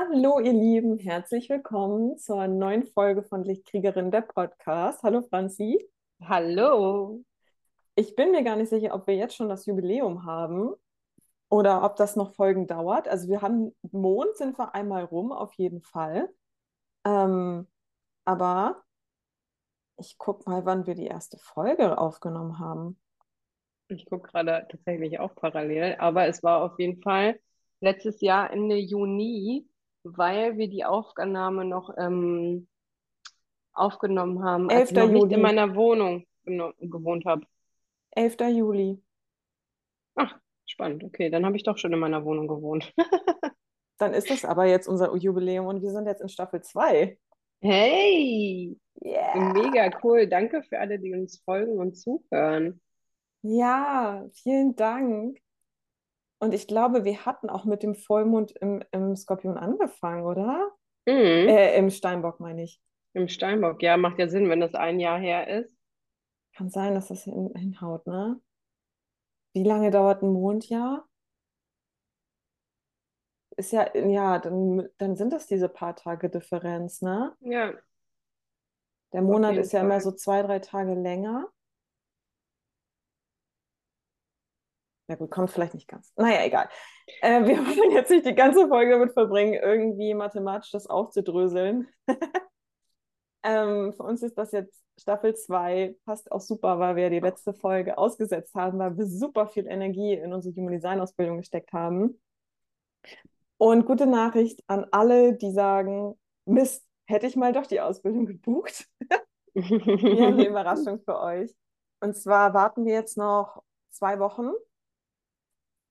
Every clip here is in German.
Hallo, ihr Lieben, herzlich willkommen zur neuen Folge von Lichtkriegerin, der Podcast. Hallo, Franzi. Hallo. Ich bin mir gar nicht sicher, ob wir jetzt schon das Jubiläum haben oder ob das noch Folgen dauert. Also, wir haben Mond, sind wir einmal rum, auf jeden Fall. Ähm, aber ich gucke mal, wann wir die erste Folge aufgenommen haben. Ich gucke gerade tatsächlich auch parallel, aber es war auf jeden Fall letztes Jahr Ende Juni, weil wir die Aufnahme noch ähm, aufgenommen haben, als 11. ich noch nicht Juli. in meiner Wohnung gewohnt habe. 11. Juli. Ach, spannend. Okay, dann habe ich doch schon in meiner Wohnung gewohnt. Dann ist das aber jetzt unser Jubiläum und wir sind jetzt in Staffel 2. Hey, Yeah. mega cool. Danke für alle, die uns folgen und zuhören. Ja, vielen Dank. Und ich glaube, wir hatten auch mit dem Vollmond im, im Skorpion angefangen, oder? Mhm. Äh, im Steinbock, meine ich. Im Steinbock. Ja, macht ja Sinn, wenn das ein Jahr her ist. Kann sein, dass das hin, hinhaut, ne? Wie lange dauert ein Mondjahr? Ist ja, ja, dann, dann sind das diese paar Tage Differenz, ne? Ja, Der Monat ist ja immer Fall. so zwei, drei Tage länger. Na gut, kommt vielleicht nicht ganz. Naja, egal. Äh, wir wollen jetzt nicht die ganze Folge damit verbringen, irgendwie mathematisch das aufzudröseln. Ähm, für uns ist das jetzt Staffel 2, passt auch super, weil wir die letzte Folge ausgesetzt haben, weil wir super viel Energie in unsere Human Design Ausbildung gesteckt haben. Und gute Nachricht an alle, die sagen, Mist, hätte ich mal doch die Ausbildung gebucht. Wir haben eine Überraschung für euch. Und zwar warten wir jetzt noch zwei Wochen,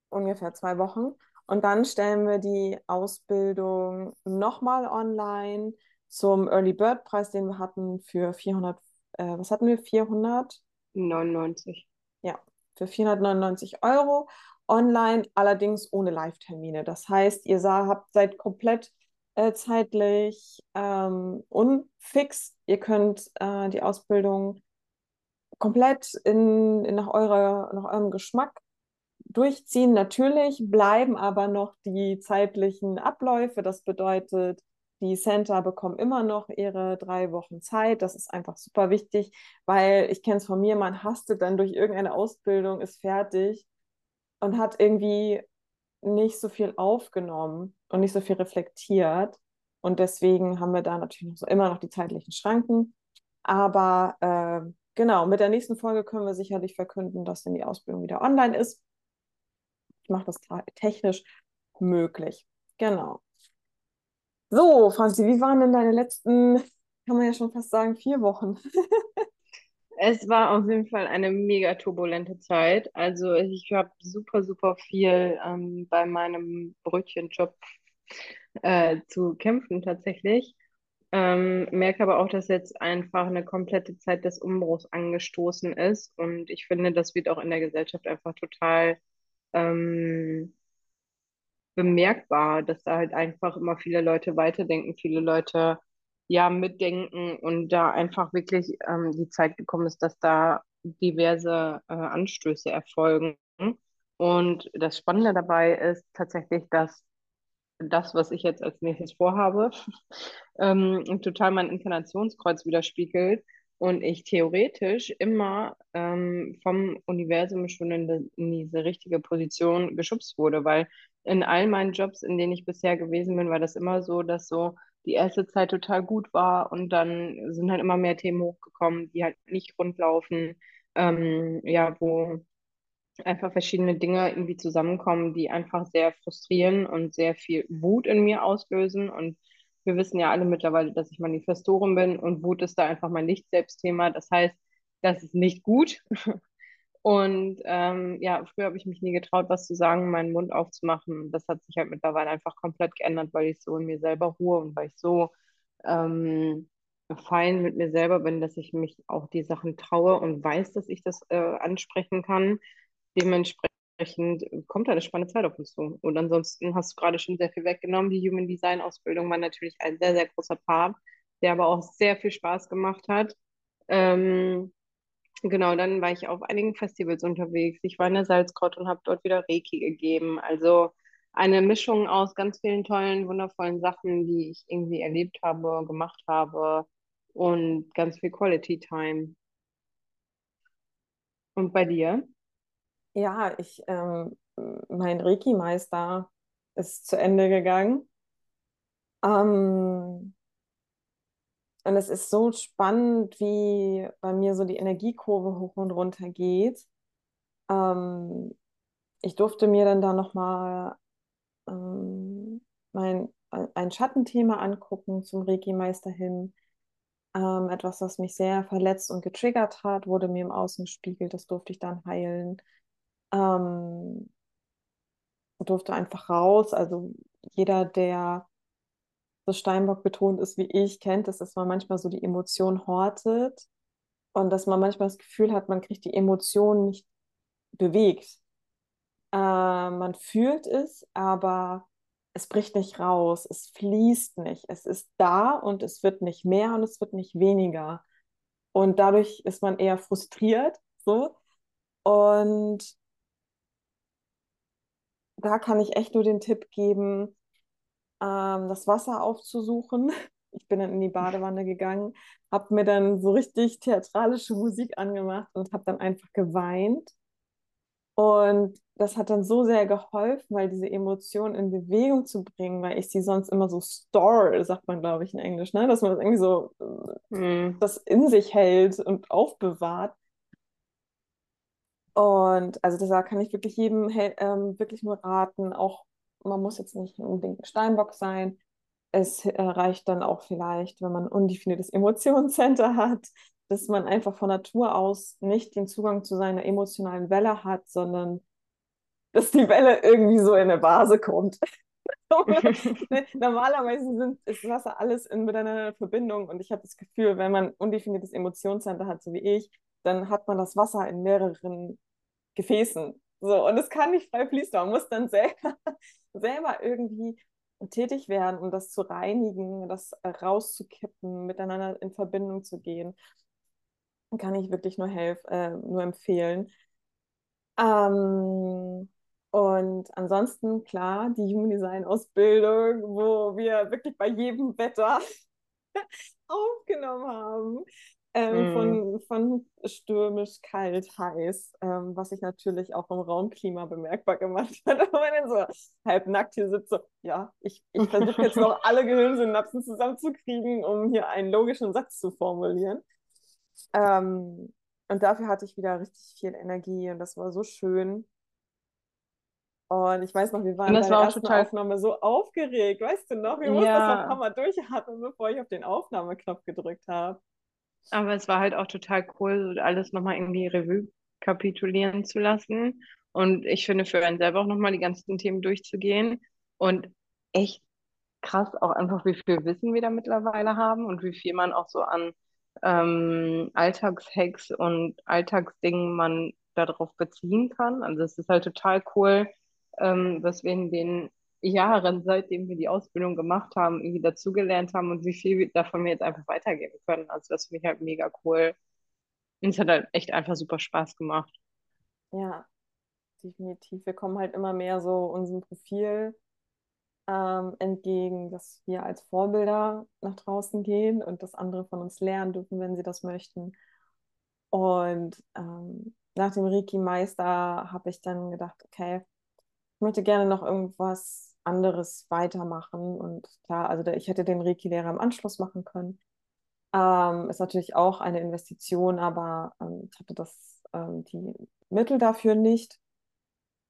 ungefähr zwei Wochen. Und dann stellen wir die Ausbildung nochmal online zum Early Bird Preis, den wir hatten für 400, äh, was hatten wir? 400? 99. Ja, für 499 Euro online, allerdings ohne Live-Termine. Das heißt, ihr sah, habt, seid komplett äh, zeitlich ähm, unfix. Ihr könnt äh, die Ausbildung komplett in, in nach, eurer, nach eurem Geschmack durchziehen. Natürlich bleiben aber noch die zeitlichen Abläufe. Das bedeutet, die Center bekommen immer noch ihre drei Wochen Zeit. Das ist einfach super wichtig, weil ich kenne es von mir, man hastet dann durch irgendeine Ausbildung, ist fertig und hat irgendwie nicht so viel aufgenommen und nicht so viel reflektiert. Und deswegen haben wir da natürlich immer noch die zeitlichen Schranken. Aber äh, genau, mit der nächsten Folge können wir sicherlich verkünden, dass dann die Ausbildung wieder online ist. Ich mache das te- technisch möglich. Genau. So, Franzi, wie waren denn deine letzten, kann man ja schon fast sagen, vier Wochen? Es war auf jeden Fall eine mega turbulente Zeit. Also ich habe super, super viel ähm, bei meinem Brötchenjob äh, zu kämpfen tatsächlich. Ähm, merke aber auch, dass jetzt einfach eine komplette Zeit des Umbruchs angestoßen ist. Und ich finde, das wird auch in der Gesellschaft einfach total ähm, bemerkbar, dass da halt einfach immer viele Leute weiterdenken, viele Leute ja mitdenken und da einfach wirklich ähm, die Zeit gekommen ist, dass da diverse äh, Anstöße erfolgen. Und das Spannende dabei ist tatsächlich, dass das, was ich jetzt als nächstes vorhabe, ähm, total mein Inkarnationskreuz widerspiegelt und ich theoretisch immer ähm, vom Universum schon in, de, in diese richtige Position geschubst wurde, weil in all meinen Jobs, in denen ich bisher gewesen bin, war das immer so, dass so die erste Zeit total gut war und dann sind halt immer mehr Themen hochgekommen, die halt nicht rund laufen, ähm, ja, wo einfach verschiedene Dinge irgendwie zusammenkommen, die einfach sehr frustrieren und sehr viel Wut in mir auslösen. Und wir wissen ja alle mittlerweile, dass ich Manifestorin bin und Wut ist da einfach mein Nicht-Selbstthema. Das heißt, das ist nicht gut. Und ähm, ja, früher habe ich mich nie getraut, was zu sagen, meinen Mund aufzumachen. Das hat sich halt mittlerweile einfach komplett geändert, weil ich so in mir selber ruhe und weil ich so ähm, fein mit mir selber bin, dass ich mich auch die Sachen traue und weiß, dass ich das äh, ansprechen kann. Dementsprechend kommt da eine spannende Zeit auf uns zu. Und ansonsten hast du gerade schon sehr viel weggenommen. Die Human Design Ausbildung war natürlich ein sehr, sehr großer Part, der aber auch sehr viel Spaß gemacht hat. Ähm, genau, dann war ich auf einigen Festivals unterwegs. Ich war in der Salzgrotte und habe dort wieder Reiki gegeben. Also eine Mischung aus ganz vielen tollen, wundervollen Sachen, die ich irgendwie erlebt habe, gemacht habe und ganz viel Quality Time. Und bei dir? Ja, ich, ähm, mein Reiki-Meister ist zu Ende gegangen. Ähm, und es ist so spannend, wie bei mir so die Energiekurve hoch und runter geht. Ähm, ich durfte mir dann da nochmal ähm, mein, ein Schattenthema angucken zum Reiki-Meister hin. Ähm, etwas, was mich sehr verletzt und getriggert hat, wurde mir im Außen gespiegelt. Das durfte ich dann heilen. Ähm, durfte einfach raus. Also jeder, der so Steinbock betont ist wie ich, kennt es, dass man manchmal so die Emotion hortet und dass man manchmal das Gefühl hat, man kriegt die Emotionen nicht bewegt. Äh, man fühlt es, aber es bricht nicht raus, es fließt nicht. Es ist da und es wird nicht mehr und es wird nicht weniger. Und dadurch ist man eher frustriert, so. Und da kann ich echt nur den Tipp geben, ähm, das Wasser aufzusuchen. Ich bin dann in die Badewanne gegangen, habe mir dann so richtig theatralische Musik angemacht und habe dann einfach geweint. Und das hat dann so sehr geholfen, weil diese Emotionen in Bewegung zu bringen, weil ich sie sonst immer so store, sagt man, glaube ich, in Englisch, ne? dass man das irgendwie so mm. das in sich hält und aufbewahrt. Und also da kann ich wirklich jedem ähm, wirklich nur raten, auch man muss jetzt nicht unbedingt ein Steinbock sein. Es reicht dann auch vielleicht, wenn man ein undefiniertes Emotionscenter hat, dass man einfach von Natur aus nicht den Zugang zu seiner emotionalen Welle hat, sondern dass die Welle irgendwie so in eine Base kommt. Normalerweise sind, ist Wasser alles in miteinander Verbindung und ich habe das Gefühl, wenn man undefiniertes Emotionscenter hat, so wie ich, dann hat man das Wasser in mehreren Gefäßen. So, und es kann nicht frei fließen, man muss dann selber, selber irgendwie tätig werden, um das zu reinigen, das rauszukippen, miteinander in Verbindung zu gehen. Kann ich wirklich nur helfen, äh, nur empfehlen. Ähm, und ansonsten, klar, die Human Design Ausbildung, wo wir wirklich bei jedem Wetter aufgenommen haben ähm, mm. von, von stürmisch, kalt, heiß, ähm, was sich natürlich auch im Raumklima bemerkbar gemacht hat. Aber wenn ich so halbnackt hier sitze, ja, ich, ich versuche jetzt noch alle Gehirnsynapsen zusammenzukriegen, um hier einen logischen Satz zu formulieren. Ähm, und dafür hatte ich wieder richtig viel Energie und das war so schön. Und ich weiß noch, wir waren bei der ersten total... Aufnahme so aufgeregt, weißt du noch? Wir ja. mussten das ein paar Mal durchatmen, bevor ich auf den Aufnahmeknopf gedrückt habe. Aber es war halt auch total cool, alles nochmal irgendwie Revue kapitulieren zu lassen. Und ich finde, für einen selber auch nochmal die ganzen Themen durchzugehen. Und echt krass auch einfach, wie viel Wissen wir da mittlerweile haben und wie viel man auch so an ähm, Alltagshacks und Alltagsdingen man darauf beziehen kann. Also es ist halt total cool, ähm, was wir in den Jahren, seitdem wir die Ausbildung gemacht haben, irgendwie dazugelernt haben und wie viel davon wir jetzt einfach weitergeben können. Also das finde ich halt mega cool. Und es hat halt echt einfach super Spaß gemacht. Ja, definitiv. Wir kommen halt immer mehr so unserem Profil ähm, entgegen, dass wir als Vorbilder nach draußen gehen und dass andere von uns lernen dürfen, wenn sie das möchten. Und ähm, nach dem Reiki-Meister habe ich dann gedacht, okay, ich möchte gerne noch irgendwas anderes weitermachen. Und klar, also ich hätte den Reiki-Lehrer im Anschluss machen können. Ähm, ist natürlich auch eine Investition, aber ähm, ich hatte das, ähm, die Mittel dafür nicht.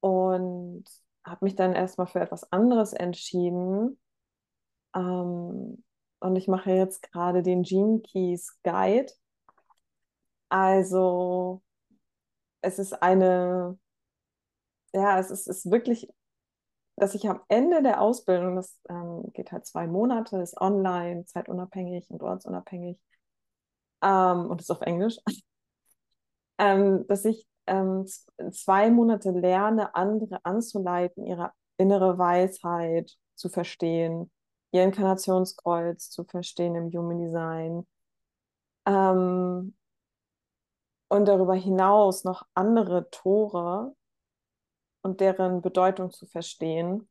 Und habe mich dann erstmal für etwas anderes entschieden. Ähm, und ich mache jetzt gerade den Gene Keys Guide. Also es ist eine ja, es ist, ist wirklich, dass ich am Ende der Ausbildung, das ähm, geht halt zwei Monate, ist online, zeitunabhängig und ortsunabhängig ähm, und ist auf Englisch, ähm, dass ich ähm, zwei Monate lerne, andere anzuleiten, ihre innere Weisheit zu verstehen, ihr Inkarnationskreuz zu verstehen im Human Design. Ähm, und darüber hinaus noch andere Tore und deren Bedeutung zu verstehen.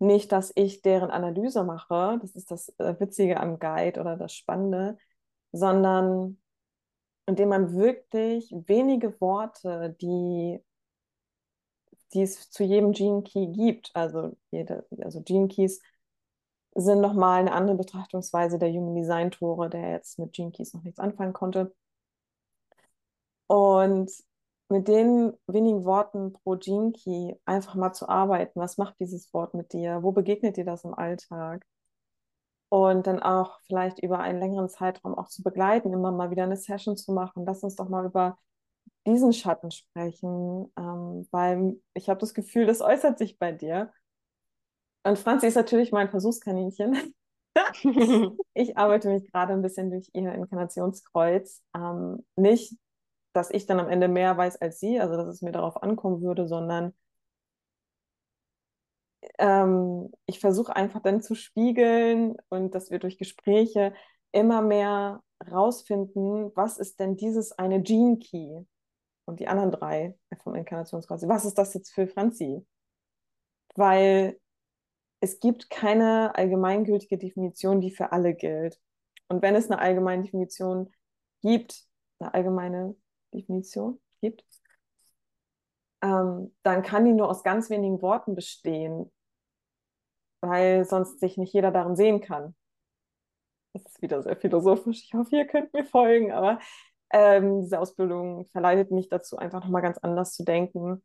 nicht, dass ich deren Analyse mache, das ist das äh, Witzige am Guide oder das Spannende, sondern indem man wirklich wenige Worte, die, die es zu jedem Gene Key gibt, also, jede, also Gene Keys sind nochmal eine andere Betrachtungsweise der Human Design Tore, der jetzt mit Gene Keys noch nichts anfangen konnte. Und mit den wenigen Worten pro Key einfach mal zu arbeiten. Was macht dieses Wort mit dir? Wo begegnet dir das im Alltag? Und dann auch vielleicht über einen längeren Zeitraum auch zu begleiten, immer mal wieder eine Session zu machen. Lass uns doch mal über diesen Schatten sprechen, ähm, weil ich habe das Gefühl, das äußert sich bei dir. Und Franzi ist natürlich mein Versuchskaninchen. ich arbeite mich gerade ein bisschen durch ihr Inkarnationskreuz. Ähm, nicht, dass ich dann am Ende mehr weiß als sie, also dass es mir darauf ankommen würde, sondern ähm, ich versuche einfach dann zu spiegeln und dass wir durch Gespräche immer mehr rausfinden, was ist denn dieses eine Gene Key und die anderen drei vom Inkarnationskreuz. Was ist das jetzt für Franzi? Weil es gibt keine allgemeingültige Definition, die für alle gilt. Und wenn es eine allgemeine Definition gibt, eine allgemeine Definition gibt, ähm, dann kann die nur aus ganz wenigen Worten bestehen, weil sonst sich nicht jeder darin sehen kann. Das ist wieder sehr philosophisch. Ich hoffe, ihr könnt mir folgen, aber ähm, diese Ausbildung verleitet mich dazu, einfach nochmal ganz anders zu denken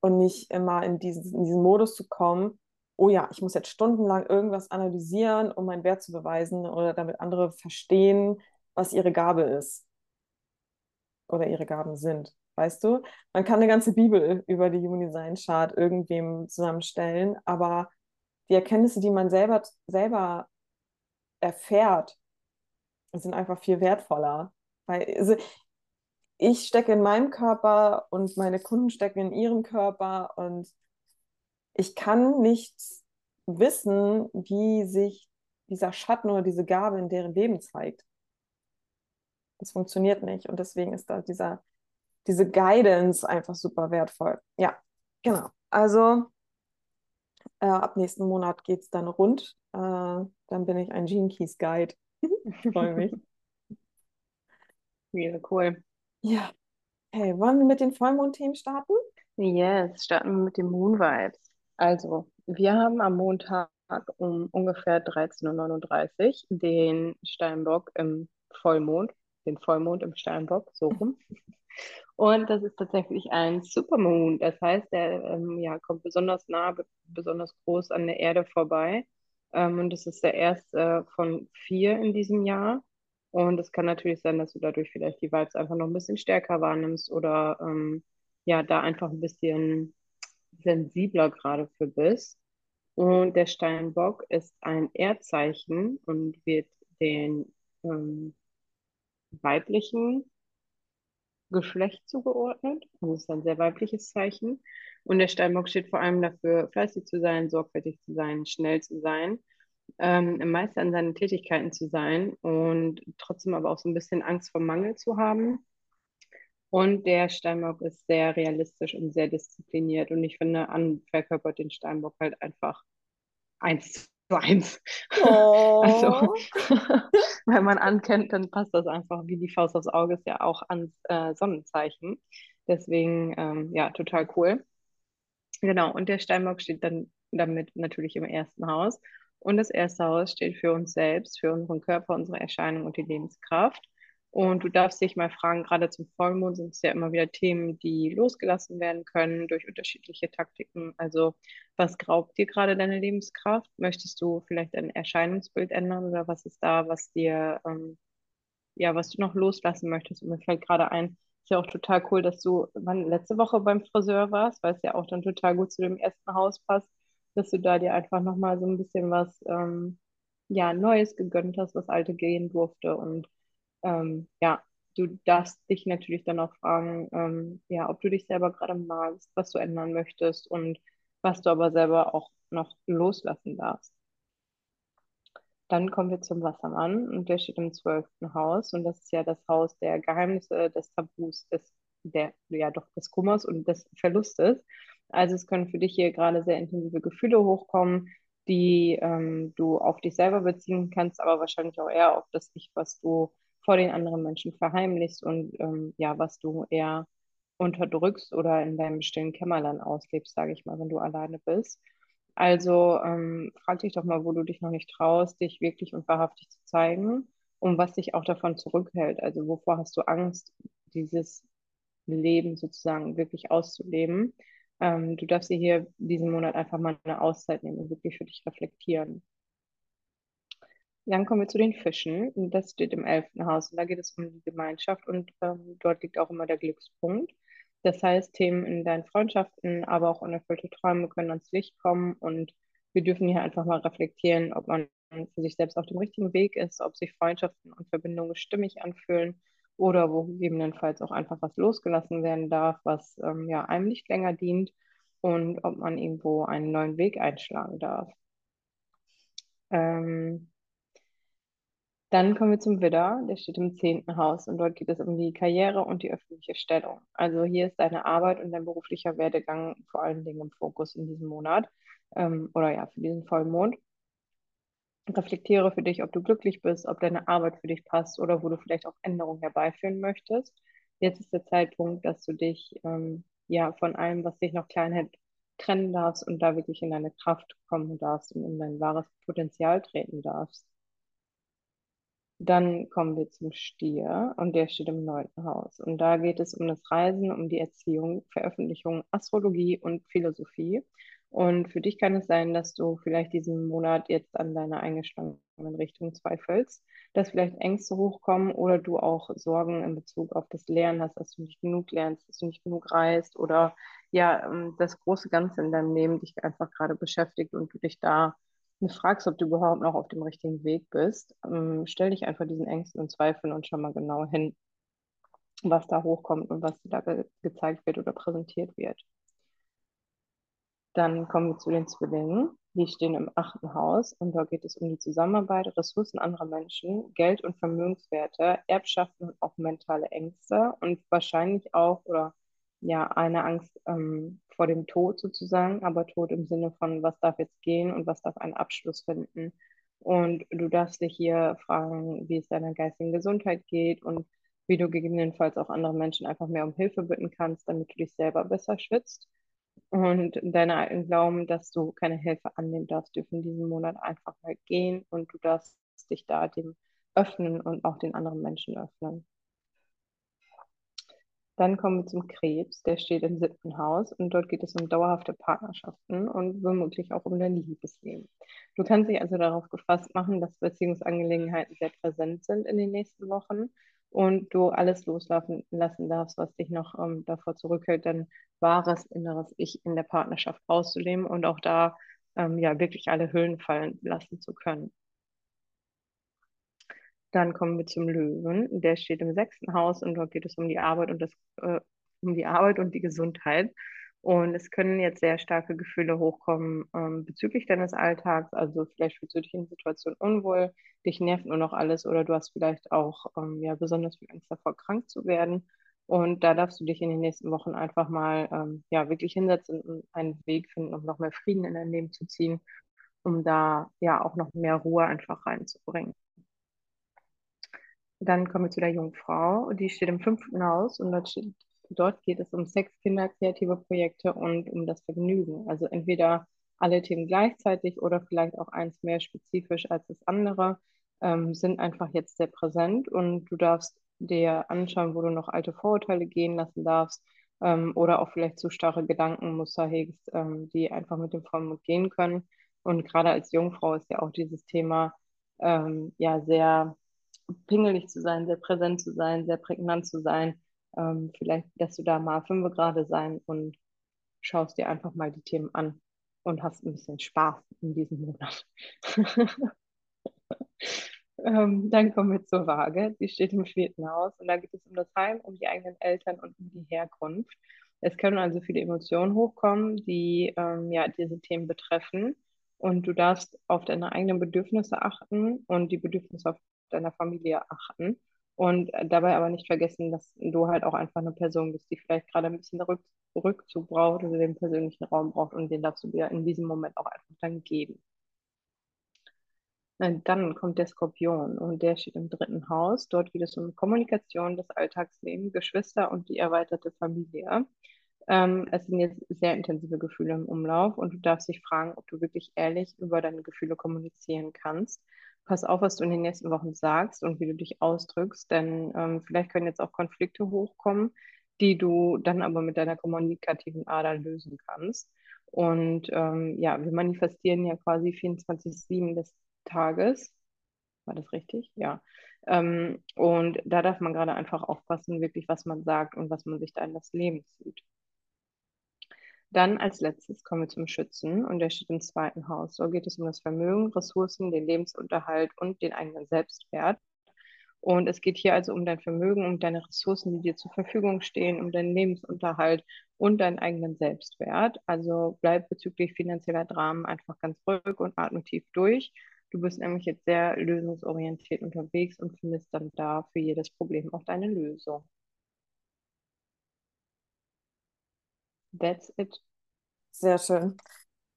und nicht immer in diesen, in diesen Modus zu kommen, oh ja, ich muss jetzt stundenlang irgendwas analysieren, um meinen Wert zu beweisen oder damit andere verstehen, was ihre Gabe ist oder ihre Gaben sind. Weißt du? Man kann eine ganze Bibel über die Human Design Chart irgendwem zusammenstellen, aber die Erkenntnisse, die man selber, selber erfährt, sind einfach viel wertvoller. Weil also ich stecke in meinem Körper und meine Kunden stecken in ihrem Körper und ich kann nicht wissen, wie sich dieser Schatten oder diese Gabe in deren Leben zeigt. Das funktioniert nicht und deswegen ist da dieser, diese Guidance einfach super wertvoll. Ja, genau. Also äh, ab nächsten Monat geht es dann rund. Äh, dann bin ich ein Gene Keys Guide. ich freue mich. Ja, cool. Ja. Hey, wollen wir mit den Vollmondthemen starten? Yes, starten wir mit den Moon Vibes. Also, wir haben am Montag um ungefähr 13.39 Uhr den Steinbock im Vollmond, den Vollmond im Steinbock, so rum. Und das ist tatsächlich ein Supermoon. Das heißt, der ähm, ja, kommt besonders nah, besonders groß an der Erde vorbei. Ähm, und das ist der erste von vier in diesem Jahr. Und es kann natürlich sein, dass du dadurch vielleicht die Vibes einfach noch ein bisschen stärker wahrnimmst oder ähm, ja, da einfach ein bisschen sensibler gerade für bist. Und der Steinbock ist ein Erdzeichen und wird den ähm, weiblichen Geschlecht zugeordnet. Das ist ein sehr weibliches Zeichen. Und der Steinbock steht vor allem dafür, fleißig zu sein, sorgfältig zu sein, schnell zu sein, ähm, Meister an seinen Tätigkeiten zu sein und trotzdem aber auch so ein bisschen Angst vor Mangel zu haben. Und der Steinbock ist sehr realistisch und sehr diszipliniert. Und ich finde, an verkörpert den Steinbock halt einfach eins zu eins. Oh. Also, wenn man ankennt, dann passt das einfach wie die Faust aufs Auge, ist ja auch ans äh, Sonnenzeichen. Deswegen, ähm, ja, total cool. Genau, und der Steinbock steht dann damit natürlich im ersten Haus. Und das erste Haus steht für uns selbst, für unseren Körper, unsere Erscheinung und die Lebenskraft. Und du darfst dich mal fragen, gerade zum Vollmond sind es ja immer wieder Themen, die losgelassen werden können durch unterschiedliche Taktiken. Also was raubt dir gerade deine Lebenskraft? Möchtest du vielleicht dein Erscheinungsbild ändern oder was ist da, was dir, ähm, ja, was du noch loslassen möchtest? Und mir fällt gerade ein, ist ja auch total cool, dass du wann, letzte Woche beim Friseur warst, weil es ja auch dann total gut zu dem ersten Haus passt, dass du da dir einfach nochmal so ein bisschen was, ähm, ja, Neues gegönnt hast, was Alte gehen durfte und ähm, ja, du darfst dich natürlich dann auch fragen, ähm, ja, ob du dich selber gerade magst, was du ändern möchtest und was du aber selber auch noch loslassen darfst. Dann kommen wir zum Wassermann und der steht im zwölften Haus und das ist ja das Haus der Geheimnisse, des Tabus, des, der, ja doch des Kummers und des Verlustes. Also es können für dich hier gerade sehr intensive Gefühle hochkommen, die ähm, du auf dich selber beziehen kannst, aber wahrscheinlich auch eher auf das Ich, was du vor den anderen Menschen verheimlichst und ähm, ja, was du eher unterdrückst oder in deinem stillen Kämmerlein auslebst, sage ich mal, wenn du alleine bist. Also ähm, frag dich doch mal, wo du dich noch nicht traust, dich wirklich und wahrhaftig zu zeigen und was dich auch davon zurückhält. Also wovor hast du Angst, dieses Leben sozusagen wirklich auszuleben? Ähm, du darfst dir hier diesen Monat einfach mal eine Auszeit nehmen und wirklich für dich reflektieren. Dann kommen wir zu den Fischen. Das steht im elften Haus und da geht es um die Gemeinschaft und ähm, dort liegt auch immer der Glückspunkt. Das heißt, Themen in deinen Freundschaften, aber auch unerfüllte Träume können ans Licht kommen und wir dürfen hier einfach mal reflektieren, ob man für sich selbst auf dem richtigen Weg ist, ob sich Freundschaften und Verbindungen stimmig anfühlen oder wo gegebenenfalls auch einfach was losgelassen werden darf, was ähm, ja einem nicht länger dient und ob man irgendwo einen neuen Weg einschlagen darf. Ähm, dann kommen wir zum Widder, der steht im zehnten Haus und dort geht es um die Karriere und die öffentliche Stellung. Also hier ist deine Arbeit und dein beruflicher Werdegang vor allen Dingen im Fokus in diesem Monat ähm, oder ja, für diesen Vollmond. Reflektiere für dich, ob du glücklich bist, ob deine Arbeit für dich passt oder wo du vielleicht auch Änderungen herbeiführen möchtest. Jetzt ist der Zeitpunkt, dass du dich ähm, ja von allem, was dich noch klein hält, trennen darfst und da wirklich in deine Kraft kommen darfst und in dein wahres Potenzial treten darfst. Dann kommen wir zum Stier und der steht im neunten Haus. Und da geht es um das Reisen, um die Erziehung, Veröffentlichung, Astrologie und Philosophie. Und für dich kann es sein, dass du vielleicht diesen Monat jetzt an deiner eingeschlagenen Richtung zweifelst, dass vielleicht Ängste hochkommen oder du auch Sorgen in Bezug auf das Lernen hast, dass du nicht genug lernst, dass du nicht genug reist oder ja, ähm, das große Ganze in deinem Leben dich einfach gerade beschäftigt und du dich da du fragst, ob du überhaupt noch auf dem richtigen Weg bist, ähm, stell dich einfach diesen Ängsten und Zweifeln und schau mal genau hin, was da hochkommt und was da ge gezeigt wird oder präsentiert wird. Dann kommen wir zu den Zwillingen. Die stehen im achten Haus und da geht es um die Zusammenarbeit, Ressourcen anderer Menschen, Geld- und Vermögenswerte, Erbschaften und auch mentale Ängste und wahrscheinlich auch oder ja eine Angst ähm, vor dem Tod sozusagen, aber Tod im Sinne von, was darf jetzt gehen und was darf einen Abschluss finden. Und du darfst dich hier fragen, wie es deiner geistigen Gesundheit geht und wie du gegebenenfalls auch andere Menschen einfach mehr um Hilfe bitten kannst, damit du dich selber besser schützt. Und deine alten Glauben, dass du keine Hilfe annehmen darfst, dürfen diesen Monat einfach mal gehen und du darfst dich da dem öffnen und auch den anderen Menschen öffnen. Dann kommen wir zum Krebs, der steht im siebten Haus und dort geht es um dauerhafte Partnerschaften und womöglich auch um dein Liebesleben. Du kannst dich also darauf gefasst machen, dass Beziehungsangelegenheiten sehr präsent sind in den nächsten Wochen und du alles loslassen lassen darfst, was dich noch ähm, davor zurückhält, dein wahres inneres Ich in der Partnerschaft auszuleben und auch da ähm, ja wirklich alle Hüllen fallen lassen zu können. Dann kommen wir zum Löwen. Der steht im sechsten Haus und dort geht es um die Arbeit und das, äh, um die Arbeit und die Gesundheit. Und es können jetzt sehr starke Gefühle hochkommen ähm, bezüglich deines Alltags. Also vielleicht fühlst du dich in Situationen unwohl, dich nervt nur noch alles oder du hast vielleicht auch ähm, ja, besonders viel Angst davor, krank zu werden. Und da darfst du dich in den nächsten Wochen einfach mal ähm, ja, wirklich hinsetzen und einen Weg finden, um noch mehr Frieden in dein Leben zu ziehen, um da ja auch noch mehr Ruhe einfach reinzubringen. Dann kommen wir zu der Jungfrau. Die steht im fünften Haus und dort, steht, dort geht es um Sex, Kinder, kreative Projekte und um das Vergnügen. Also entweder alle Themen gleichzeitig oder vielleicht auch eins mehr spezifisch als das andere, ähm, sind einfach jetzt sehr präsent und du darfst dir anschauen, wo du noch alte Vorurteile gehen lassen darfst ähm, oder auch vielleicht zu starre Gedankenmuster hegst, ähm, die einfach mit dem Vollmond gehen können. Und gerade als Jungfrau ist ja auch dieses Thema ähm, ja sehr pingelig zu sein, sehr präsent zu sein, sehr prägnant zu sein. Ähm, vielleicht dass du da mal fünf gerade sein und schaust dir einfach mal die Themen an und hast ein bisschen Spaß in diesem Monat. ähm, dann kommen wir zur Waage. Die steht im vierten Haus und da geht es um das Heim, um die eigenen Eltern und um die Herkunft. Es können also viele Emotionen hochkommen, die ähm, ja diese Themen betreffen. Und du darfst auf deine eigenen Bedürfnisse achten und die Bedürfnisse auf deiner Familie achten. Und dabei aber nicht vergessen, dass du halt auch einfach eine Person bist, die vielleicht gerade ein bisschen Rück Rückzug braucht oder den persönlichen Raum braucht und den darfst du dir in diesem Moment auch einfach dann geben. Dann kommt der Skorpion und der steht im dritten Haus. Dort geht es um Kommunikation, das Alltagsleben, Geschwister und die erweiterte Familie. Ähm, es sind jetzt sehr intensive Gefühle im Umlauf und du darfst dich fragen, ob du wirklich ehrlich über deine Gefühle kommunizieren kannst. Pass auf, was du in den nächsten Wochen sagst und wie du dich ausdrückst, denn ähm, vielleicht können jetzt auch Konflikte hochkommen, die du dann aber mit deiner kommunikativen Ader lösen kannst. Und ähm, ja, wir manifestieren ja quasi 24-7 des Tages. War das richtig? Ja. Ähm, und da darf man gerade einfach aufpassen, wirklich, was man sagt und was man sich da in das Leben zieht. Dann als letztes kommen wir zum Schützen und der steht im zweiten Haus. So geht es um das Vermögen, Ressourcen, den Lebensunterhalt und den eigenen Selbstwert. Und es geht hier also um dein Vermögen, um deine Ressourcen, die dir zur Verfügung stehen, um deinen Lebensunterhalt und deinen eigenen Selbstwert. Also bleib bezüglich finanzieller Dramen einfach ganz ruhig und atme tief durch. Du bist nämlich jetzt sehr lösungsorientiert unterwegs und findest dann da für jedes Problem auch deine Lösung. That's it. Sehr schön.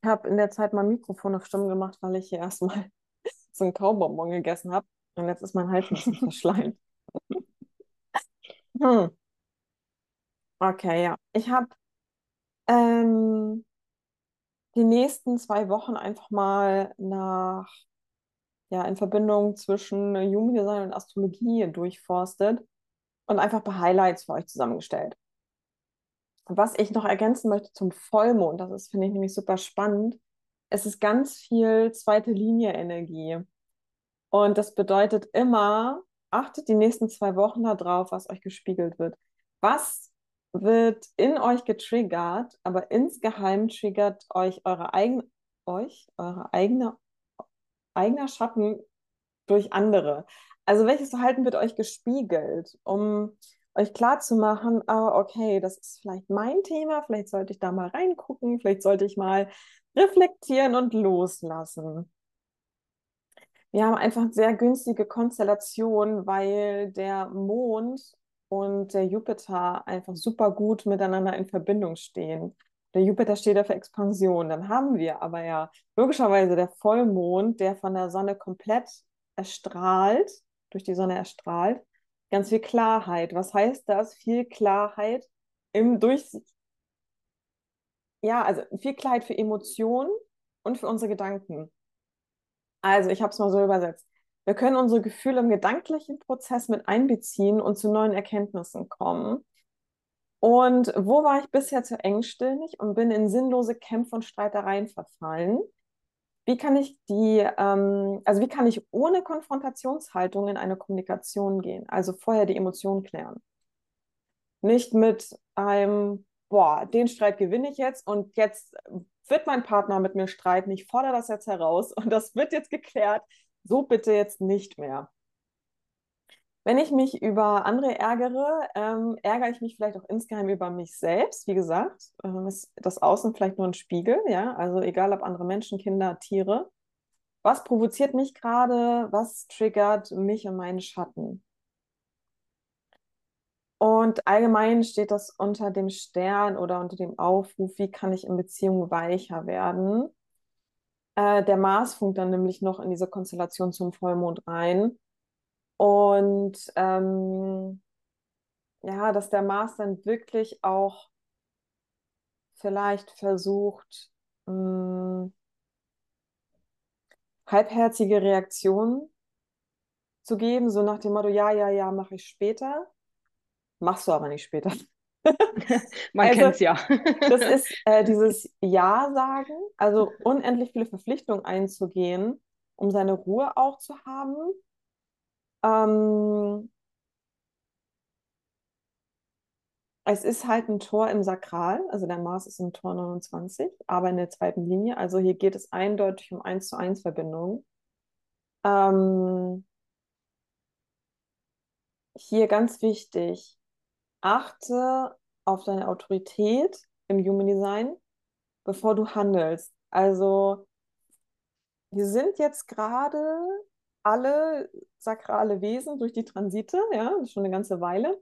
Ich habe in der Zeit mein Mikrofon auf Stumm gemacht, weil ich hier erstmal so einen Kaubonbon gegessen habe. Und jetzt ist mein Hals ein bisschen verschleimt. Hm. Okay, ja. Ich habe ähm, die nächsten zwei Wochen einfach mal nach, ja, in Verbindung zwischen Human Design und Astrologie durchforstet und einfach ein paar Highlights für euch zusammengestellt. Was ich noch ergänzen möchte zum Vollmond, das ist, finde ich nämlich super spannend, es ist ganz viel zweite Linie Energie. Und das bedeutet immer, achtet die nächsten zwei Wochen darauf, was euch gespiegelt wird. Was wird in euch getriggert, aber insgeheim triggert euch eure eigene, euch, eure eigene, eigener Schatten durch andere. Also welches Verhalten wird euch gespiegelt, um euch klar zu machen, ah, okay, das ist vielleicht mein Thema, vielleicht sollte ich da mal reingucken, vielleicht sollte ich mal reflektieren und loslassen. Wir haben einfach eine sehr günstige Konstellation, weil der Mond und der Jupiter einfach super gut miteinander in Verbindung stehen. Der Jupiter steht ja für Expansion. Dann haben wir aber ja logischerweise der Vollmond, der von der Sonne komplett erstrahlt, durch die Sonne erstrahlt, ganz viel Klarheit. Was heißt das? Viel Klarheit im Durch. Ja, also viel Klarheit für Emotionen und für unsere Gedanken. Also, ich habe es mal so übersetzt. Wir können unsere Gefühle im gedanklichen Prozess mit einbeziehen und zu neuen Erkenntnissen kommen. Und wo war ich bisher zu engstirnig und bin in sinnlose Kämpfe und Streitereien verfallen? Wie kann ich die, ähm, also wie kann ich ohne Konfrontationshaltung in eine Kommunikation gehen? Also vorher die Emotionen klären. Nicht mit einem, boah, den Streit gewinne ich jetzt und jetzt wird mein Partner mit mir streiten, ich fordere das jetzt heraus und das wird jetzt geklärt. So bitte jetzt nicht mehr. Wenn ich mich über andere ärgere, ähm, ärgere ich mich vielleicht auch insgeheim über mich selbst. Wie gesagt, ähm, ist das Außen vielleicht nur ein Spiegel, ja, also egal ob andere Menschen, Kinder, Tiere. Was provoziert mich gerade? Was triggert mich und meinen Schatten? Und allgemein steht das unter dem Stern oder unter dem Aufruf, wie kann ich in Beziehungen weicher werden? Äh, der Mars funkt dann nämlich noch in diese Konstellation zum Vollmond rein. Und ähm, ja, dass der Mars dann wirklich auch vielleicht versucht, mh, hm, halbherzige Reaktionen zu geben, so nach dem Motto, ja, ja, ja, mache ich später. Machst du aber nicht später. Man also, kennt es ja. das ist äh, dieses Ja sagen, also unendlich viele Verpflichtungen einzugehen, um seine Ruhe auch zu haben ähm, es ist halt ein Tor im Sakral, also der Mars ist im Tor 29, aber in der zweiten Linie. Also hier geht es eindeutig um 1 zu 1 Verbindung. Ähm, hier ganz wichtig, achte auf deine Autorität im Human Design, bevor du handelst. Also wir sind jetzt gerade alle sakrale Wesen durch die Transite, ja, schon eine ganze Weile.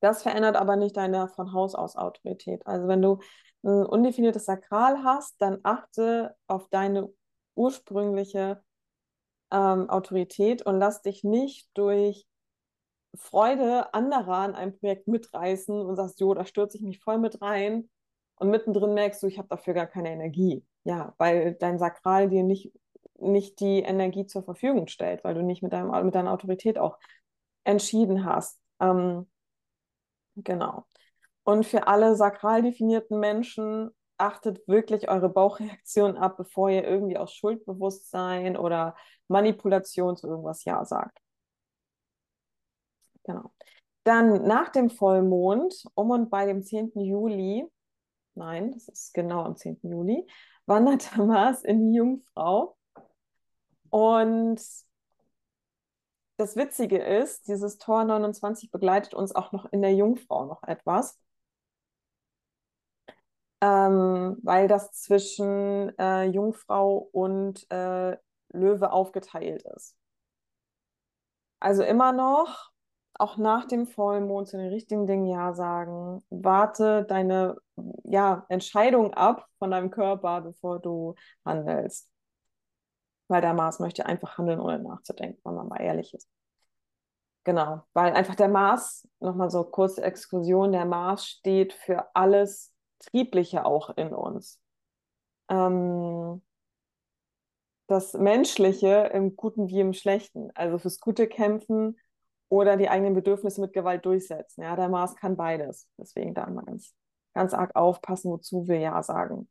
Das verändert aber nicht deine von Haus aus Autorität. Also wenn du ein undefiniertes Sakral hast, dann achte auf deine ursprüngliche ähm, Autorität und lass dich nicht durch Freude anderer an einem Projekt mitreißen und sagst, jo, da stürze ich mich voll mit rein und mittendrin merkst du, ich habe dafür gar keine Energie. Ja, weil dein Sakral dir nicht, nicht die Energie zur Verfügung stellt, weil du nicht mit, deinem, mit deiner Autorität auch entschieden hast. Ähm, genau. Und für alle sakral definierten Menschen, achtet wirklich eure Bauchreaktion ab, bevor ihr irgendwie aus Schuldbewusstsein oder Manipulation zu irgendwas Ja sagt. Genau. Dann nach dem Vollmond, um und bei dem 10. Juli, nein, das ist genau am 10. Juli, wandert der Mars in die Jungfrau. Und das Witzige ist, dieses Tor 29 begleitet uns auch noch in der Jungfrau noch etwas ähm, weil das zwischen äh, Jungfrau und äh, Löwe aufgeteilt ist. Also immer noch, auch nach dem Vollmond zu den richtigen Dingen Ja sagen. Warte deine ja, Entscheidung ab von deinem Körper, bevor du handelst. Weil der Mars möchte einfach handeln, ohne nachzudenken, wenn man mal ehrlich ist. Genau, weil einfach der Mars, nochmal so kurze Exkursion, der Mars steht für alles Triebliche auch in uns. Ähm, das Menschliche im Guten wie im Schlechten, also fürs Gute kämpfen oder die eigenen Bedürfnisse mit Gewalt durchsetzen. Ja, der Mars kann beides. Deswegen da mal ganz, ganz arg aufpassen, wozu wir Ja sagen.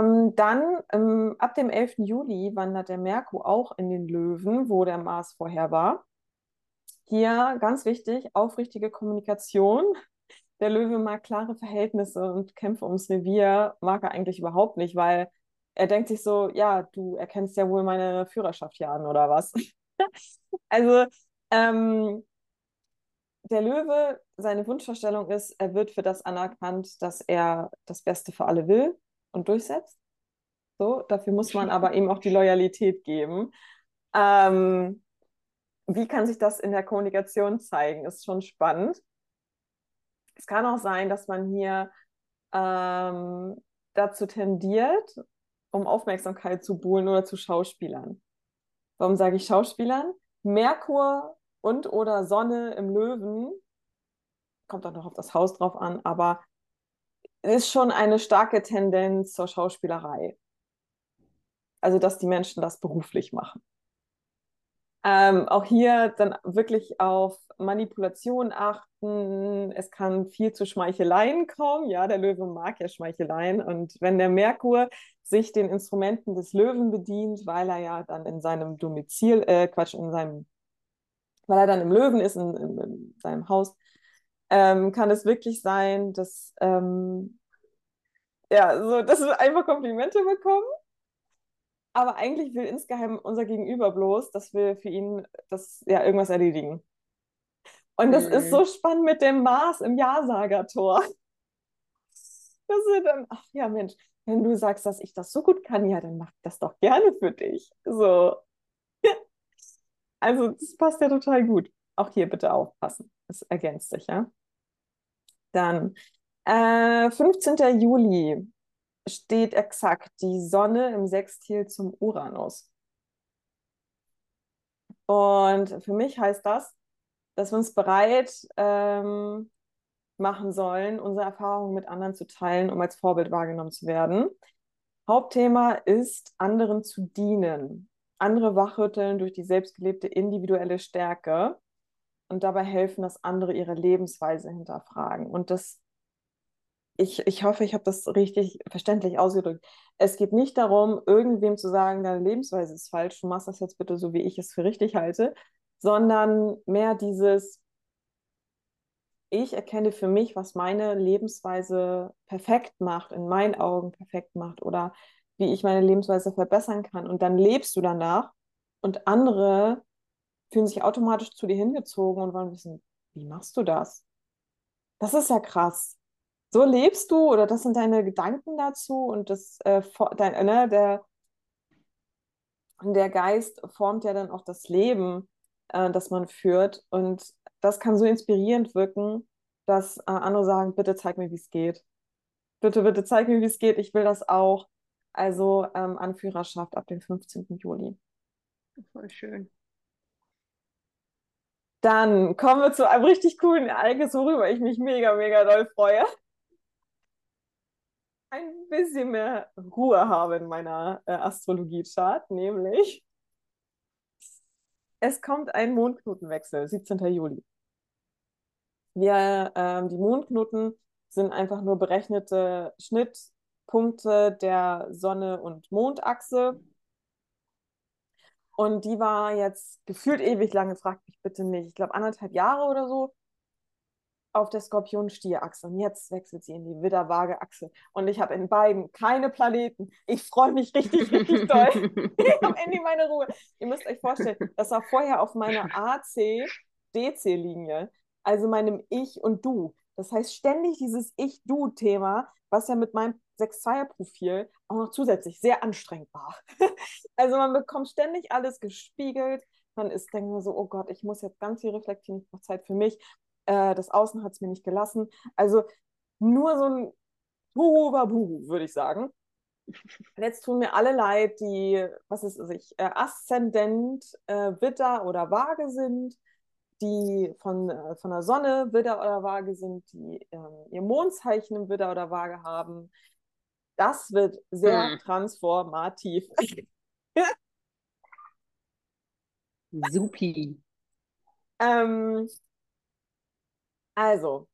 Ähm, dann ähm, ab dem 11. Juli wandert der Merkur auch in den Löwen, wo der Mars vorher war. Hier ganz wichtig, aufrichtige Kommunikation der Löwe mag klare Verhältnisse und Kämpfe ums Revier mag er eigentlich überhaupt nicht, weil er denkt sich so, ja, du erkennst ja wohl meine Führerschaft hier an oder was. also ähm, der Löwe, seine Wunschvorstellung ist, er wird für das anerkannt, dass er das Beste für alle will und durchsetzt. So, dafür muss man aber ihm auch die Loyalität geben. Ähm, wie kann sich das in der Kommunikation zeigen? Ist schon spannend. Es kann auch sein, dass man hier ähm, dazu tendiert, um Aufmerksamkeit zu buhlen oder zu Schauspielern. Warum sage ich Schauspielern? Merkur und oder Sonne im Löwen, kommt auch noch auf das Haus drauf an, aber ist schon eine starke Tendenz zur Schauspielerei. Also, dass die Menschen das beruflich machen. Ähm, auch hier dann wirklich auf Manipulation achten. Es kann viel zu Schmeicheleien kommen. Ja, der Löwe mag ja Schmeicheleien. Und wenn der Merkur sich den Instrumenten des Löwen bedient, weil er ja dann in seinem Domizil, äh, Quatsch, in seinem, weil er dann im Löwen ist, in, in, in seinem Haus, ähm, kann es wirklich sein, dass, ähm, ja, so, dass wir einfach Komplimente bekommen aber eigentlich will insgeheim unser Gegenüber bloß, dass wir für ihn das ja irgendwas erledigen. Und das mhm. ist so spannend mit dem Mars im Ja-Sager-Tor. Dass wir dann, ach ja, Mensch, wenn du sagst, dass ich das so gut kann, ja, dann mach ich das doch gerne für dich. So. Also, das passt ja total gut. Auch hier bitte aufpassen. Das ergänzt sich, ja. Dann äh, 15. Juli steht exakt die Sonne im Sextil zum Uranus. Und für mich heißt das, dass wir uns bereit ähm, machen sollen, unsere Erfahrungen mit anderen zu teilen, um als Vorbild wahrgenommen zu werden. Hauptthema ist, anderen zu dienen, andere wachrütteln durch die selbstgelebte individuelle Stärke und dabei helfen, dass andere ihre Lebensweise hinterfragen. Und das ich, ich hoffe, ich habe das richtig verständlich ausgedrückt. Es geht nicht darum, irgendwem zu sagen, deine Lebensweise ist falsch, du machst das jetzt bitte so, wie ich es für richtig halte, sondern mehr dieses, ich erkenne für mich, was meine Lebensweise perfekt macht, in meinen Augen perfekt macht oder wie ich meine Lebensweise verbessern kann. Und dann lebst du danach und andere fühlen sich automatisch zu dir hingezogen und wollen wissen, wie machst du das? Das ist ja krass so lebst du oder das sind deine Gedanken dazu und das äh, dein, ne, der der Geist formt ja dann auch das Leben, äh, das man führt. Und das kann so inspirierend wirken, dass äh, andere sagen, bitte zeig mir, wie es geht. Bitte, bitte zeig mir, wie es geht. Ich will das auch. Also ähm, Anführerschaft ab dem 15. Juli. Voll schön. Dann kommen wir zu einem richtig coolen Ereignis, worüber ich mich mega, mega doll freue. Ein bisschen mehr Ruhe habe in meiner äh, Astrologie-Chart, nämlich es kommt ein Mondknotenwechsel, 17. Juli. Wir, ähm, die Mondknoten sind einfach nur berechnete Schnittpunkte der Sonne- und Mondachse. Und die war jetzt gefühlt ewig lange, fragt mich bitte nicht, ich glaube anderthalb Jahre oder so, auf der Skorpion-Stier-Achse. Und jetzt wechselt sie in die Widder-Waage-Achse. Und ich habe in beiden keine Planeten. Ich freue mich richtig, richtig doll. ich habe endlich meine Ruhe. Ihr müsst euch vorstellen, das war vorher auf meiner AC-DC-Linie, also meinem Ich und Du. Das heißt, ständig dieses Ich-Du-Thema, was ja mit meinem 6-2er-Profil auch noch zusätzlich sehr anstrengend war. also man bekommt ständig alles gespiegelt. Man ist, denkt mir so, oh Gott, ich muss jetzt ganz viel reflektieren, ich brauche Zeit für mich. Äh, das Außen hat es mir nicht gelassen. Also nur so ein Tohuwabohu, würde ich sagen. Jetzt tun mir alle leid, die, was ist es, äh, Aszendent, äh, Witter oder Waage sind, die von, äh, von der Sonne Widder oder Waage sind, die ähm, ihr Mondzeichen im Widder oder Waage haben. Das wird sehr hm. transformativ. Supi. ähm, also,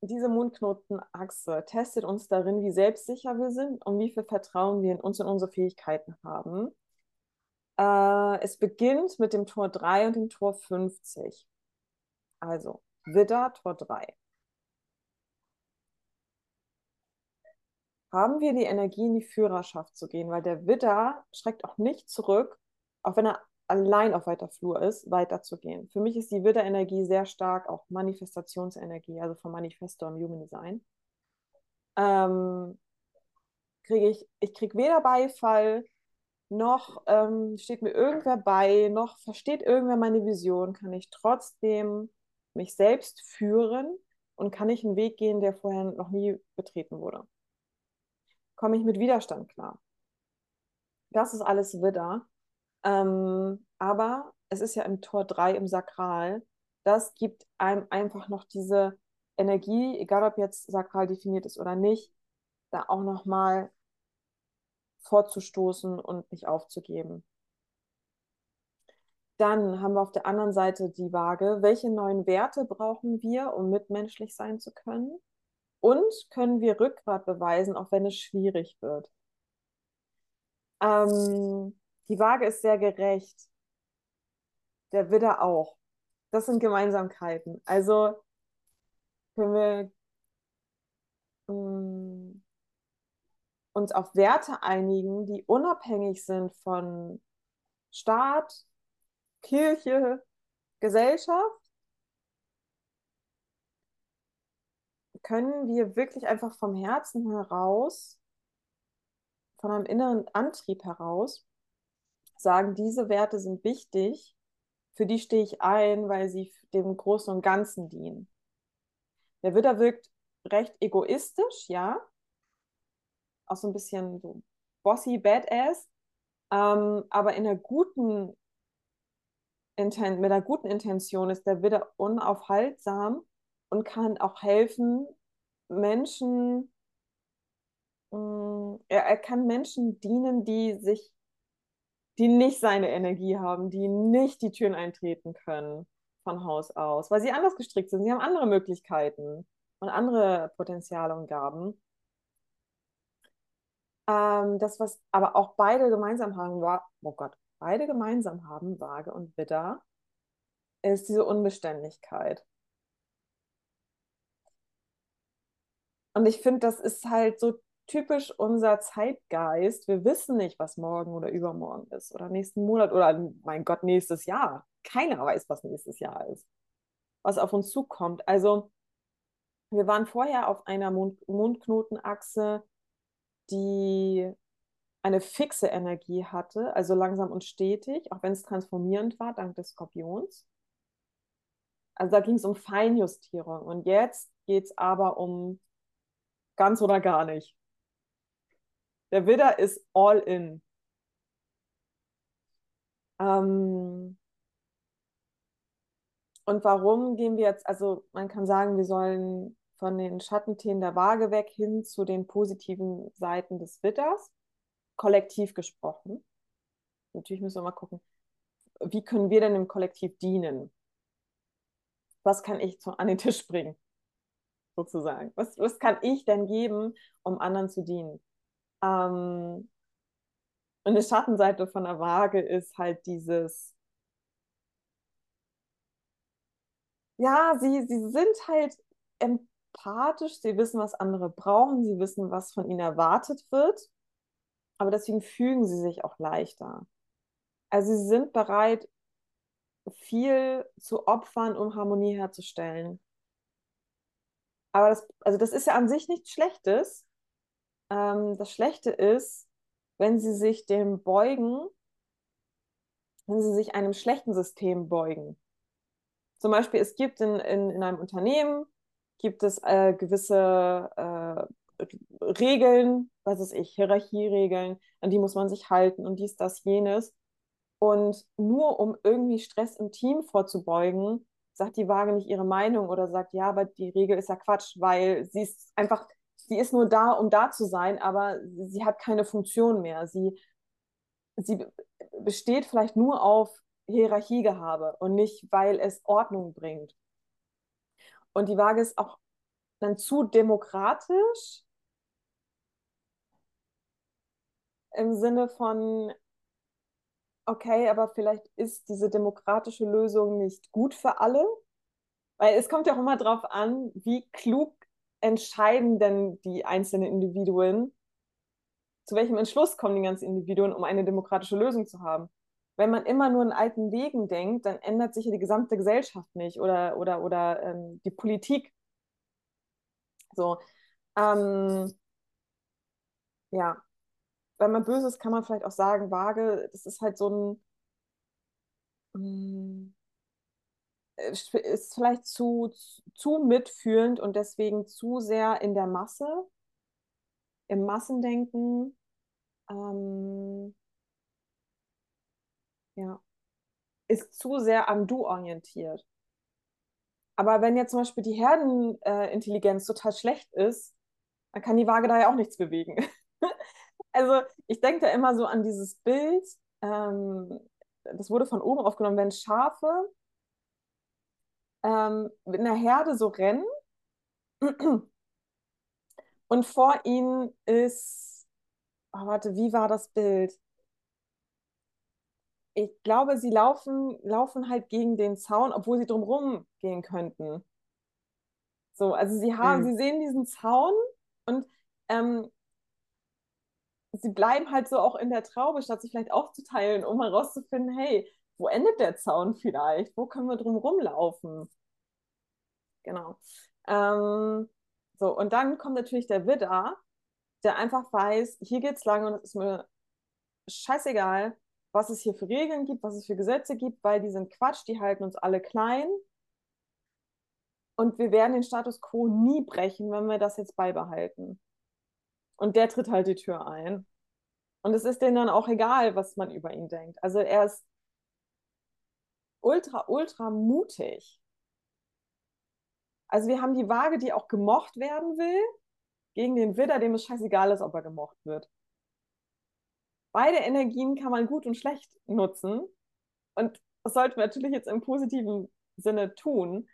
diese Mondknotenachse testet uns darin, wie selbstsicher wir sind und wie viel Vertrauen wir in uns und unsere Fähigkeiten haben. Äh, es beginnt mit dem Tor 3 und dem Tor 50. Also, Widder, Tor 3. Haben wir die Energie, in die Führerschaft zu gehen, weil der Widder schreckt auch nicht zurück, auch wenn er allein auf weiter Flur ist, weiterzugehen. Für mich ist die Widder-Energie sehr stark auch Manifestationsenergie, also vom Manifestor im Human Design. Ähm, kriege ich, ich kriege weder Beifall, noch ähm, steht mir irgendwer bei, noch versteht irgendwer meine Vision, kann ich trotzdem mich selbst führen und kann ich einen Weg gehen, der vorher noch nie betreten wurde. Komme ich mit Widerstand klar. Das ist alles Widder. Ähm, aber es ist ja im Tor 3 im Sakral. Das gibt einem einfach noch diese Energie, egal ob jetzt sakral definiert ist oder nicht, da auch nochmal vorzustoßen und nicht aufzugeben. Dann haben wir auf der anderen Seite die Waage. Welche neuen Werte brauchen wir, um mitmenschlich sein zu können? Und können wir Rückgrat beweisen, auch wenn es schwierig wird? Ähm, die Waage ist sehr gerecht. Der Widder auch. Das sind Gemeinsamkeiten. Also können wir mh, mm, uns auf Werte einigen, die unabhängig sind von Staat, Kirche, Gesellschaft, können wir wirklich einfach vom Herzen heraus, von einem inneren Antrieb heraus, sagen, diese Werte sind wichtig, für die stehe ich ein, weil sie dem Großen und Ganzen dienen. Der Widder wirkt recht egoistisch, ja, auch so ein bisschen so bossy, badass, ähm, aber in der guten Inten mit einer guten Intention ist der Widder unaufhaltsam und kann auch helfen, Menschen, mh, mm, er, er kann Menschen dienen, die sich die nicht seine Energie haben, die nicht die Türen eintreten können von Haus aus, weil sie anders gestrickt sind. Sie haben andere Möglichkeiten und andere Potenziale und Gaben. Ähm, das, was aber auch beide gemeinsam haben, war, oh Gott, beide gemeinsam haben, Waage und Widder, ist diese Unbeständigkeit. Und ich finde, das ist halt so typisch unser Zeitgeist. Wir wissen nicht, was morgen oder übermorgen ist oder nächsten Monat oder mein Gott, nächstes Jahr. Keiner weiß, was nächstes Jahr ist, was auf uns zukommt. Also wir waren vorher auf einer Mond Mondknotenachse, die eine fixe Energie hatte, also langsam und stetig, auch wenn es transformierend war, dank des Skorpions. Also da ging es um Feinjustierung. Und jetzt geht es aber um ganz oder gar nicht. Der Widder ist all in. Ähm und warum gehen wir jetzt, also man kann sagen, wir sollen von den Schattenthemen der Waage weg hin zu den positiven Seiten des Widders, kollektiv gesprochen. Natürlich müssen wir mal gucken, wie können wir denn im Kollektiv dienen? Was kann ich zu, an den Tisch bringen, sozusagen? Was, was kann ich denn geben, um anderen zu dienen? Ähm, und eine Schattenseite von der Waage ist halt dieses, ja, sie, sie sind halt empathisch, sie wissen, was andere brauchen, sie wissen, was von ihnen erwartet wird, aber deswegen fügen sie sich auch leichter. Also sie sind bereit, viel zu opfern, um Harmonie herzustellen. Aber das, also das ist ja an sich nichts Schlechtes. Ähm, das Schlechte ist, wenn sie sich dem beugen, wenn sie sich einem schlechten System beugen. Zum Beispiel, es gibt in, in, in einem Unternehmen, gibt es äh, gewisse äh, Regeln, was weiß ich, Hierarchieregeln, an die muss man sich halten und dies, das, jenes. Und nur um irgendwie Stress im Team vorzubeugen, sagt die Waage nicht ihre Meinung oder sagt, ja, aber die Regel ist ja Quatsch, weil sie ist einfach, sie ist nur da, um da zu sein, aber sie hat keine Funktion mehr. Sie, sie besteht vielleicht nur auf Hierarchiegehabe und nicht, weil es Ordnung bringt. Und die Waage ist auch dann zu demokratisch im Sinne von, okay, aber vielleicht ist diese demokratische Lösung nicht gut für alle. Weil es kommt ja auch immer darauf an, wie klug entscheiden denn die einzelnen Individuen, zu welchem Entschluss kommen die ganzen Individuen, um eine demokratische Lösung zu haben. Wenn man immer nur in alten Wegen denkt, dann ändert sich ja die gesamte Gesellschaft nicht oder, oder, oder ähm, die Politik. So. Ähm, ja, wenn man böse ist, kann man vielleicht auch sagen, vage, das ist halt so ein, mm, ist vielleicht zu, zu mitfühlend und deswegen zu sehr in der Masse, im Massendenken. Ähm, ja, ist zu sehr am Du orientiert. Aber wenn jetzt zum Beispiel die Herdenintelligenz total schlecht ist, dann kann die Waage da ja auch nichts bewegen. Also ich denke da immer so an dieses Bild, ähm, das wurde von oben aufgenommen, wenn Schafe ähm, in der Herde so rennen und vor ihnen ist, oh, warte, wie war das Bild? Ich glaube, sie laufen, laufen halt gegen den Zaun, obwohl sie drumherum gehen könnten. So, also sie haben, mhm. sie sehen diesen Zaun und ähm, sie bleiben halt so auch in der Traube, statt sich vielleicht aufzuteilen, um herauszufinden, hey, wo endet der Zaun vielleicht? Wo können wir drum rumlaufen? Genau. Ähm, so, und dann kommt natürlich der Widder, der einfach weiß, hier geht's lang und es ist mir scheißegal, was es hier für Regeln gibt, was es für Gesetze gibt, weil die sind Quatsch, die halten uns alle klein. Und wir werden den Status quo nie brechen, wenn wir das jetzt beibehalten. Und der tritt halt die Tür ein. Und es ist denen dann auch egal, was man über ihn denkt. Also er ist ultra, ultra mutig. Also wir haben die Waage, die auch gemocht werden will, gegen den Widder, dem es scheißegal ist, ob er gemocht wird. Beide Energien kann man gut und schlecht nutzen. Und das sollten wir natürlich jetzt im positiven Sinne tun.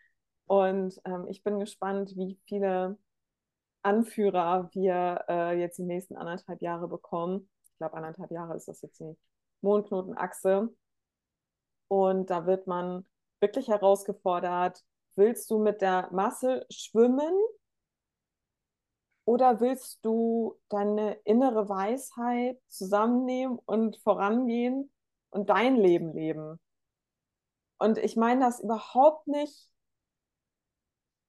Und ähm, ich bin gespannt, wie viele Anführer wir äh, jetzt die nächsten anderthalb Jahre bekommen. Ich glaube, anderthalb Jahre ist das jetzt die Mondknotenachse. Und da wird man wirklich herausgefordert, willst du mit der Masse schwimmen oder willst du deine innere Weisheit zusammennehmen und vorangehen und dein Leben leben? Und ich meine das überhaupt nicht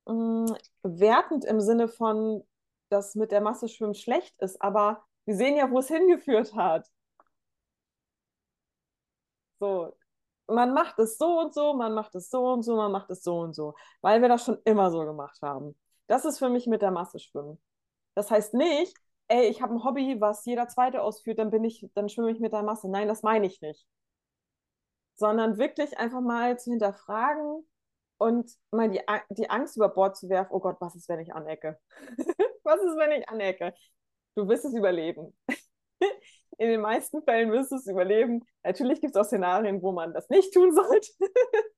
mh, mm, wertend im Sinne von, dass mit der Masse schwimmen schlecht ist, aber Wir sehen ja, wo es hingeführt hat. So, man macht es so und so, man macht es so und so, man macht es so und so, weil wir das schon immer so gemacht haben. Das ist für mich mit der Masse schwimmen. Das heißt nicht, ey, ich habe ein Hobby, was jeder Zweite ausführt, dann bin ich, dann schwimme ich mit der Masse. Nein, das meine ich nicht. Sondern wirklich einfach mal zu hinterfragen und mal die, die Angst über Bord zu werfen, oh Gott, was ist, wenn ich anecke? was ist, wenn ich anecke? Du wirst es überleben. In den meisten Fällen wirst du es überleben. Natürlich gibt es auch Szenarien, wo man das nicht tun sollte.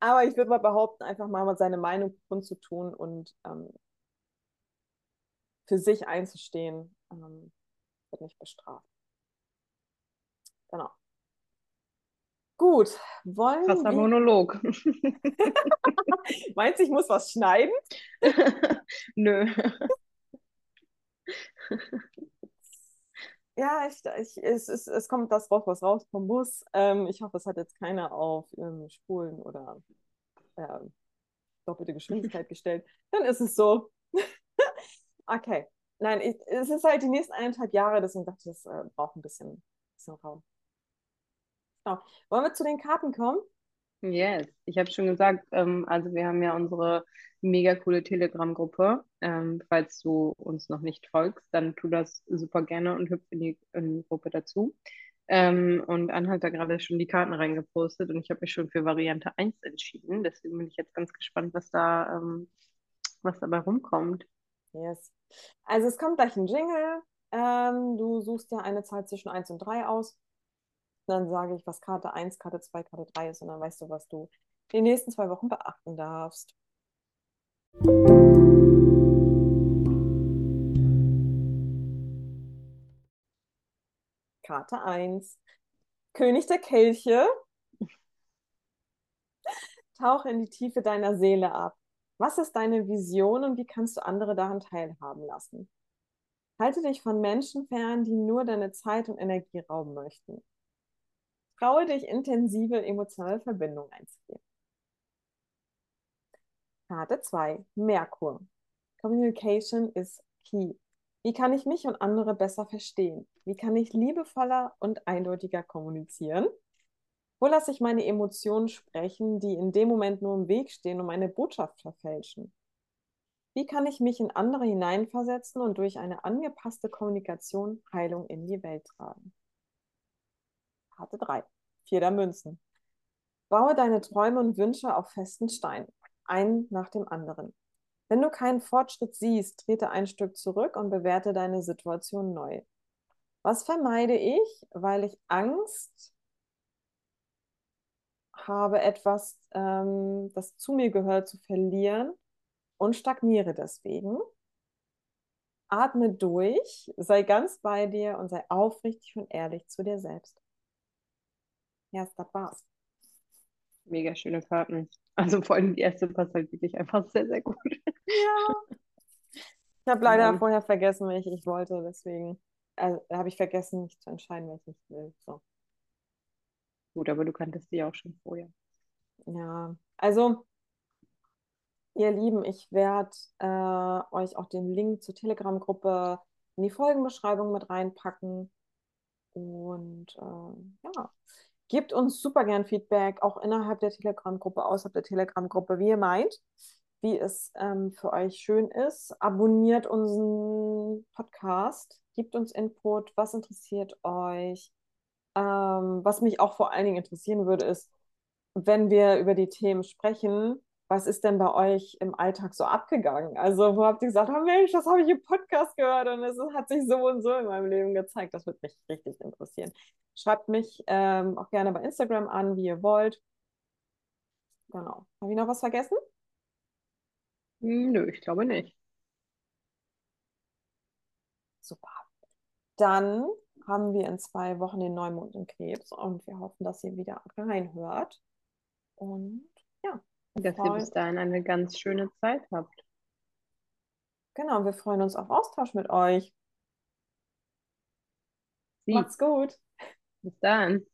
Aber ich würde mal behaupten, einfach mal seine Meinung kundzutun und ähm, für sich einzustehen, ähm, wird nicht bestraft. Genau. Gut, wollen Krasser wir... Monolog. Meinst du, ich muss was schneiden? Nö. Ja, ich, ich, es, es, es kommt das raus, was raus vom Bus. Ähm, ich hoffe, es hat jetzt keiner auf ähm, Spulen oder äh, doppelte Geschwindigkeit gestellt. Dann ist es so. Okay. Nein, ich, es ist halt die nächsten eineinhalb Jahre, deswegen dachte ich, das äh, braucht ein bisschen, bisschen Raum. Genau. Wollen wir zu den Karten kommen? Yes, ich habe schon gesagt, ähm, also wir haben ja unsere mega coole Telegram-Gruppe. Ähm, falls du uns noch nicht folgst, dann tu das super gerne und hüpf in die, in die Gruppe dazu. Ähm, und Anne hat da gerade schon die Karten reingepostet und ich habe mich schon für Variante 1 entschieden. Deswegen bin ich jetzt ganz gespannt, was da, ähm, was dabei rumkommt. Yes. Also es kommt gleich ein Jingle. Ähm, du suchst ja eine Zahl zwischen 1 und 3 aus. Dann sage ich, was Karte 1, Karte 2, Karte 3 ist und dann weißt du, was du in den nächsten zwei Wochen beachten darfst. Karte 1. König der Kelche. Tauche in die Tiefe deiner Seele ab. Was ist deine Vision und wie kannst du andere daran teilhaben lassen? Halte dich von Menschen fern, die nur deine Zeit und Energie rauben möchten. Traue dich, intensive emotionale Verbindungen einzugehen. Karte 2. Merkur. Communication is key. Wie kann ich mich und andere besser verstehen? Wie kann ich liebevoller und eindeutiger kommunizieren? Wo lasse ich meine Emotionen sprechen, die in dem Moment nur im Weg stehen und meine Botschaft verfälschen? Wie kann ich mich in andere hineinversetzen und durch eine angepasste Kommunikation Heilung in die Welt tragen? Karte 3. Vier der Münzen. Baue deine Träume und Wünsche auf festen Steinen ein nach dem anderen. Wenn du keinen Fortschritt siehst, trete ein Stück zurück und bewerte deine Situation neu. Was vermeide ich, weil ich Angst habe, etwas, ähm, das zu mir gehört, zu verlieren und stagniere deswegen? Atme durch, sei ganz bei dir und sei aufrichtig und ehrlich zu dir selbst. Ja, das war's. Mega schöne Karten. Also vor allem die erste passt halt wirklich einfach sehr, sehr gut. Ja. Ich habe leider dann, vorher vergessen, welche ich wollte, deswegen also, habe ich vergessen, mich zu entscheiden, welche ich will. So. Gut, aber du kanntest die auch schon vorher. Ja, also ihr Lieben, ich werde äh, euch auch den Link zur Telegram-Gruppe in die Folgenbeschreibung mit reinpacken. Und äh, ja, Gebt uns super gern Feedback, auch innerhalb der Telegram-Gruppe, außerhalb der Telegram-Gruppe, wie ihr meint, wie es ähm, für euch schön ist. Abonniert unseren Podcast, gebt uns Input, was interessiert euch. Ähm, was mich auch vor allen Dingen interessieren würde, ist, wenn wir über die Themen sprechen, was ist denn bei euch im Alltag so abgegangen? Also, wo habt ihr gesagt, oh Mensch, das habe ich im Podcast gehört und es hat sich so und so in meinem Leben gezeigt? Das würde mich richtig interessieren. Schreibt mich ähm, auch gerne bei Instagram an, wie ihr wollt. Genau. Habe ich noch was vergessen? Hm, nö, ich glaube nicht. Super. Dann haben wir in zwei Wochen den Neumond im Krebs und wir hoffen, dass ihr wieder reinhört. Und ja. Dass ihr bis dahin eine ganz schöne Zeit habt. Genau, wir freuen uns auf Austausch mit euch. Sie. Macht's gut. Bis dann.